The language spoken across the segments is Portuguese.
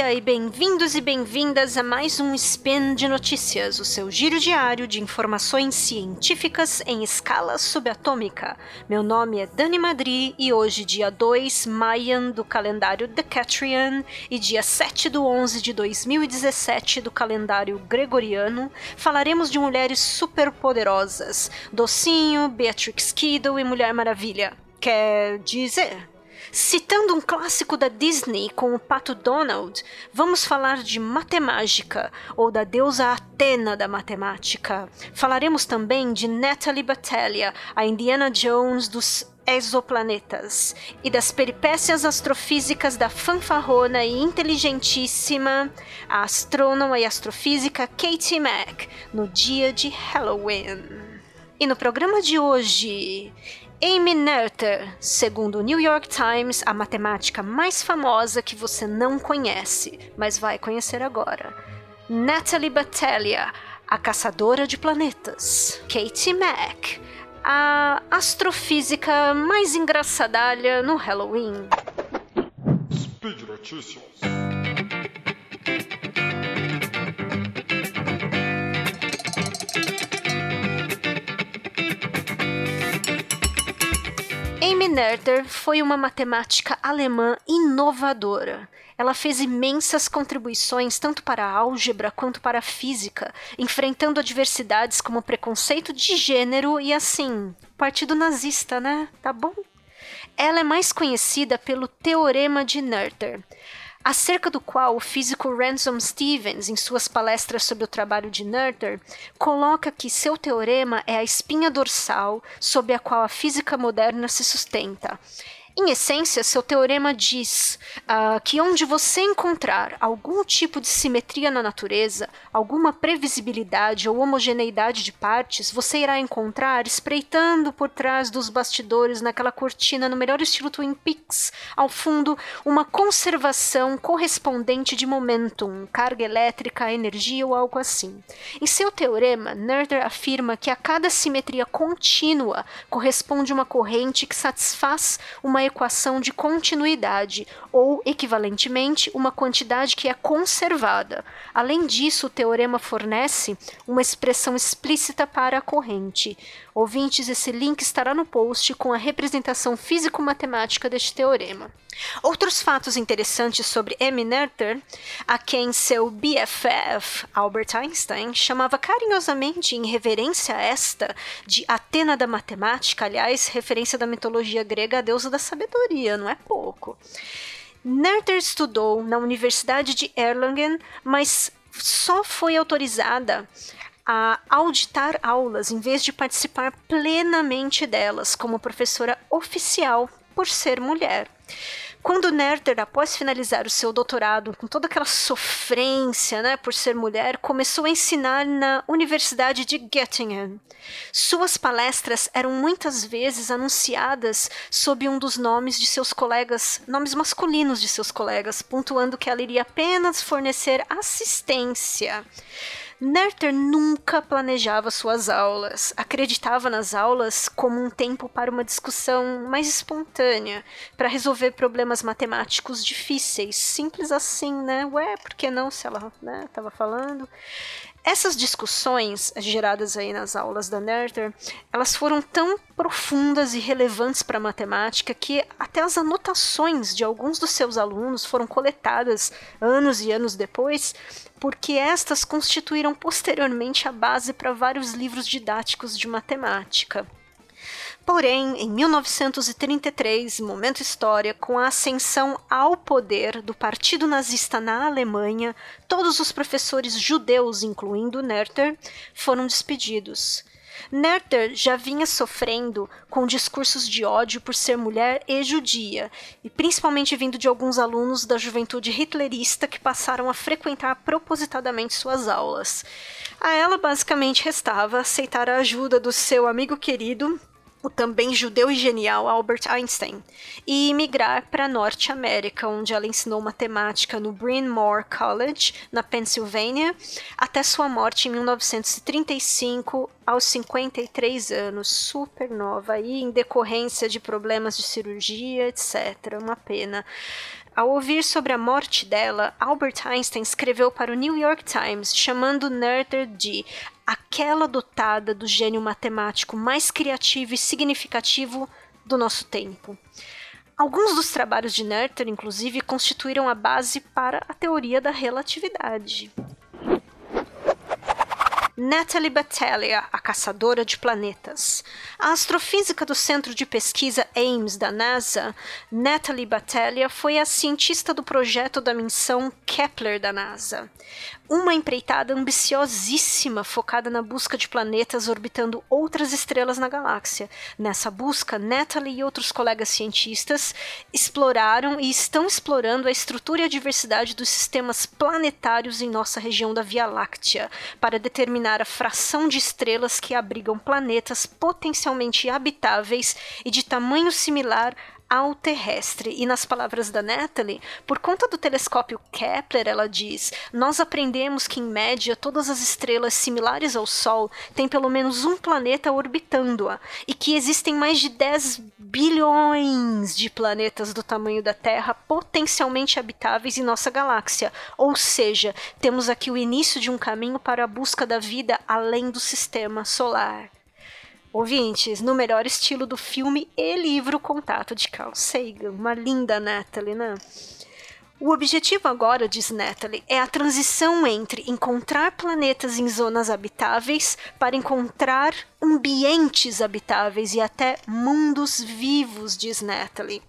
dia e bem-vindos e bem-vindas a mais um Spin de Notícias, o seu giro diário de informações científicas em escala subatômica. Meu nome é Dani Madri e hoje, dia 2 Mayan do calendário Decatrian e dia 7 do 11 de 2017 do calendário Gregoriano, falaremos de mulheres superpoderosas, Docinho, Beatrix Kiddo e Mulher Maravilha. Quer dizer, Citando um clássico da Disney com o pato Donald, vamos falar de matemática, ou da deusa Atena da matemática. Falaremos também de Natalie Batalha, a Indiana Jones dos exoplanetas e das peripécias astrofísicas da fanfarrona e inteligentíssima a astrônoma e astrofísica Katie Mack no dia de Halloween. E no programa de hoje, Amy Noether, segundo o New York Times, a matemática mais famosa que você não conhece, mas vai conhecer agora. Natalie Batalha, a caçadora de planetas. Katie Mack, a astrofísica mais engraçadalha no Halloween. Speed Notícias. Noether foi uma matemática alemã inovadora. Ela fez imensas contribuições tanto para a álgebra quanto para a física, enfrentando adversidades como preconceito de gênero e assim, partido nazista, né? Tá bom? Ela é mais conhecida pelo Teorema de Noether, acerca do qual o físico Ransom Stevens, em suas palestras sobre o trabalho de Noether, coloca que seu teorema é a espinha dorsal sob a qual a física moderna se sustenta. Em essência, seu teorema diz uh, que onde você encontrar algum tipo de simetria na natureza, alguma previsibilidade ou homogeneidade de partes, você irá encontrar espreitando por trás dos bastidores naquela cortina no melhor estilo Twin Peaks, ao fundo, uma conservação correspondente de momentum, carga elétrica, energia ou algo assim. Em seu teorema, Noether afirma que a cada simetria contínua corresponde uma corrente que satisfaz uma equação de continuidade, ou, equivalentemente, uma quantidade que é conservada. Além disso, o teorema fornece uma expressão explícita para a corrente. Ouvintes, esse link estará no post com a representação físico-matemática deste teorema. Outros fatos interessantes sobre Amy Noether, a quem seu BFF, Albert Einstein, chamava carinhosamente em reverência a esta de Atena da matemática, aliás, referência da mitologia grega à deusa da sabedoria, não é pouco. Noether estudou na Universidade de Erlangen, mas só foi autorizada a auditar aulas em vez de participar plenamente delas como professora oficial por ser mulher. Quando Nerter, após finalizar o seu doutorado, com toda aquela sofrência né, por ser mulher, começou a ensinar na Universidade de Göttingen. Suas palestras eram muitas vezes anunciadas sob um dos nomes de seus colegas, nomes masculinos de seus colegas, pontuando que ela iria apenas fornecer assistência. Nerter nunca planejava suas aulas, acreditava nas aulas como um tempo para uma discussão mais espontânea, para resolver problemas matemáticos difíceis, simples assim, né? Ué, por que não se ela né, falando? Essas discussões geradas aí nas aulas da Nerter, elas foram tão profundas e relevantes para a matemática que até as anotações de alguns dos seus alunos foram coletadas anos e anos depois, porque estas constituíram posteriormente a base para vários livros didáticos de matemática. Porém, em 1933, momento história, com a ascensão ao poder do Partido Nazista na Alemanha, todos os professores judeus, incluindo Nerter, foram despedidos. Nerter já vinha sofrendo com discursos de ódio por ser mulher e judia, e principalmente vindo de alguns alunos da juventude hitlerista que passaram a frequentar propositadamente suas aulas. A ela basicamente restava aceitar a ajuda do seu amigo querido, o também judeu e genial Albert Einstein, e migrar para Norte América, onde ela ensinou matemática no Bryn Mawr College, na Pensilvânia, até sua morte em 1935, aos 53 anos, super nova, aí, em decorrência de problemas de cirurgia, etc. Uma pena. Ao ouvir sobre a morte dela, Albert Einstein escreveu para o New York Times chamando Noether de aquela dotada do gênio matemático mais criativo e significativo do nosso tempo. Alguns dos trabalhos de Noether, inclusive, constituíram a base para a teoria da relatividade. Natalie Battaglia, a caçadora de planetas. A astrofísica do Centro de Pesquisa Ames da NASA, Natalie Battaglia foi a cientista do projeto da missão Kepler da NASA uma empreitada ambiciosíssima focada na busca de planetas orbitando outras estrelas na galáxia. Nessa busca, Natalie e outros colegas cientistas exploraram e estão explorando a estrutura e a diversidade dos sistemas planetários em nossa região da Via Láctea, para determinar a fração de estrelas que abrigam planetas potencialmente habitáveis e de tamanho similar ao terrestre. E nas palavras da Natalie, por conta do telescópio Kepler, ela diz: Nós aprendemos que, em média, todas as estrelas similares ao Sol têm pelo menos um planeta orbitando-a, e que existem mais de 10 bilhões de planetas do tamanho da Terra potencialmente habitáveis em nossa galáxia. Ou seja, temos aqui o início de um caminho para a busca da vida além do sistema solar. Ouvintes, no melhor estilo do filme e livro Contato de Carl Sagan. Uma linda Natalie, né? O objetivo agora, diz Natalie, é a transição entre encontrar planetas em zonas habitáveis para encontrar ambientes habitáveis e até mundos vivos, diz Natalie.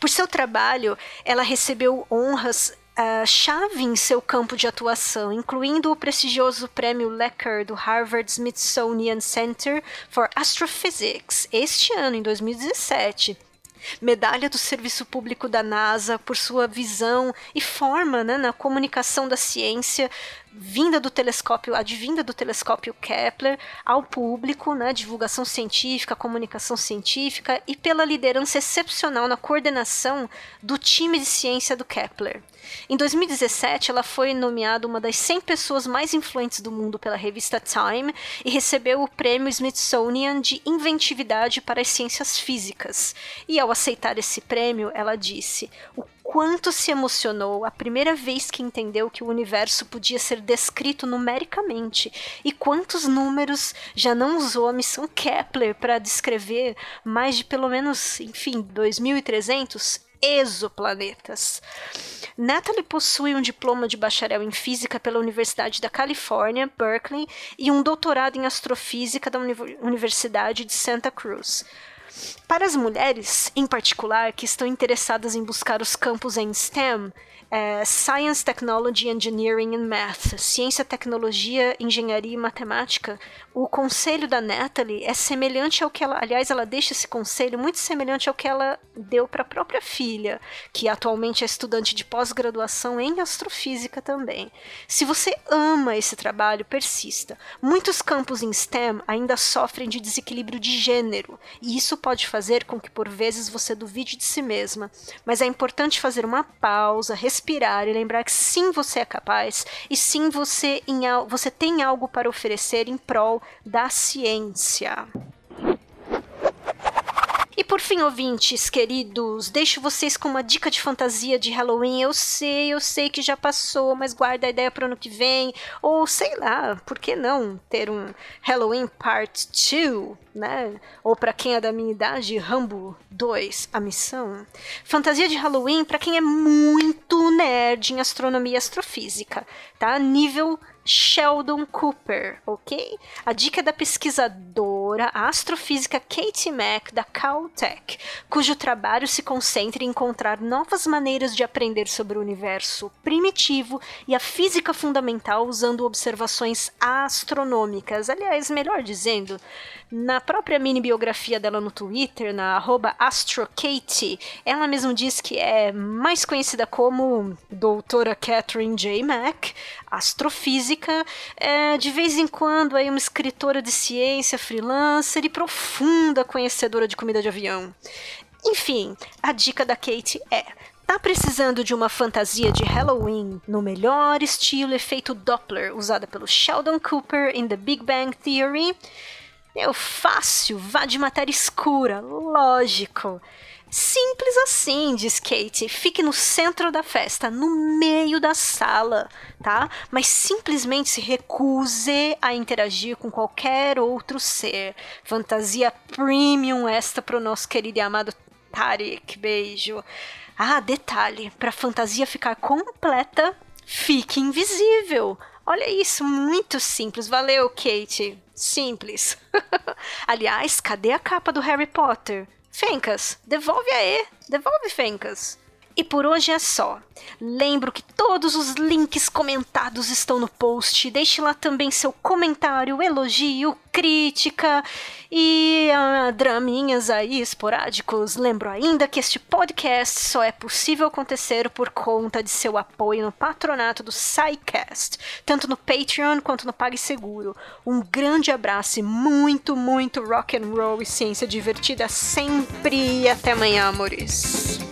Por seu trabalho, ela recebeu honras uh, chave em seu campo de atuação, incluindo o prestigioso prêmio Lecker do Harvard Smithsonian Center for Astrophysics, este ano, em 2017 medalha do Serviço Público da NASA por sua visão e forma né, na comunicação da ciência vinda do telescópio, advinda do telescópio Kepler ao público, né, divulgação científica, comunicação científica e pela liderança excepcional na coordenação do time de ciência do Kepler. Em 2017, ela foi nomeada uma das 100 pessoas mais influentes do mundo pela revista Time e recebeu o prêmio Smithsonian de Inventividade para as Ciências Físicas. E ao aceitar esse prêmio, ela disse: "O quanto se emocionou a primeira vez que entendeu que o universo podia ser descrito numericamente e quantos números já não usou a missão Kepler para descrever mais de pelo menos, enfim, 2300 exoplanetas. Natalie possui um diploma de bacharel em física pela Universidade da Califórnia, Berkeley, e um doutorado em astrofísica da Universidade de Santa Cruz. Para as mulheres, em particular, que estão interessadas em buscar os campos em STEM, é, Science, Technology, Engineering and Math, Ciência, Tecnologia, Engenharia e Matemática, o conselho da Natalie é semelhante ao que ela, aliás, ela deixa esse conselho muito semelhante ao que ela deu para a própria filha, que atualmente é estudante de pós-graduação em astrofísica também. Se você ama esse trabalho, persista. Muitos campos em STEM ainda sofrem de desequilíbrio de gênero, e isso pode fazer com que por vezes você duvide de si mesma, mas é importante fazer uma pausa, e lembrar que sim, você é capaz e sim, você, em, você tem algo para oferecer em prol da ciência. E por fim, ouvintes queridos, deixo vocês com uma dica de fantasia de Halloween. Eu sei, eu sei que já passou, mas guarda a ideia para o ano que vem. Ou sei lá, por que não ter um Halloween Part 2, né? Ou para quem é da minha idade, Rambo 2, a missão. Fantasia de Halloween para quem é muito nerd em astronomia e astrofísica, tá? Nível Sheldon Cooper, ok? A dica é da pesquisadora astrofísica Katie Mack, da Caltech, cujo trabalho se concentra em encontrar novas maneiras de aprender sobre o universo primitivo e a física fundamental usando observações astronômicas. Aliás, melhor dizendo, na própria mini biografia dela no Twitter, na AstroKatie, ela mesma diz que é mais conhecida como doutora Catherine J. Mack, astrofísica, é, de vez em quando aí uma escritora de ciência, freelancer e profunda conhecedora de comida de avião. Enfim, a dica da Kate é Tá precisando de uma fantasia de Halloween no melhor estilo efeito Doppler usada pelo Sheldon Cooper em The Big Bang Theory? Meu, fácil, vá de matéria escura, lógico. Simples assim, diz Kate. Fique no centro da festa, no meio da sala, tá? Mas simplesmente se recuse a interagir com qualquer outro ser. Fantasia premium esta pro nosso querido e amado Tarek. Beijo. Ah, detalhe, para fantasia ficar completa, fique invisível. Olha isso, muito simples. Valeu, Kate. Simples. Aliás, cadê a capa do Harry Potter? Fencas, devolve aí, devolve Fencas. E por hoje é só. Lembro que todos os links comentados estão no post. Deixe lá também seu comentário, elogio, crítica e uh, draminhas aí esporádicos. Lembro ainda que este podcast só é possível acontecer por conta de seu apoio no patronato do SciCast, tanto no Patreon quanto no PagSeguro. Um grande abraço e muito, muito rock and roll e ciência divertida sempre. E até amanhã, amores.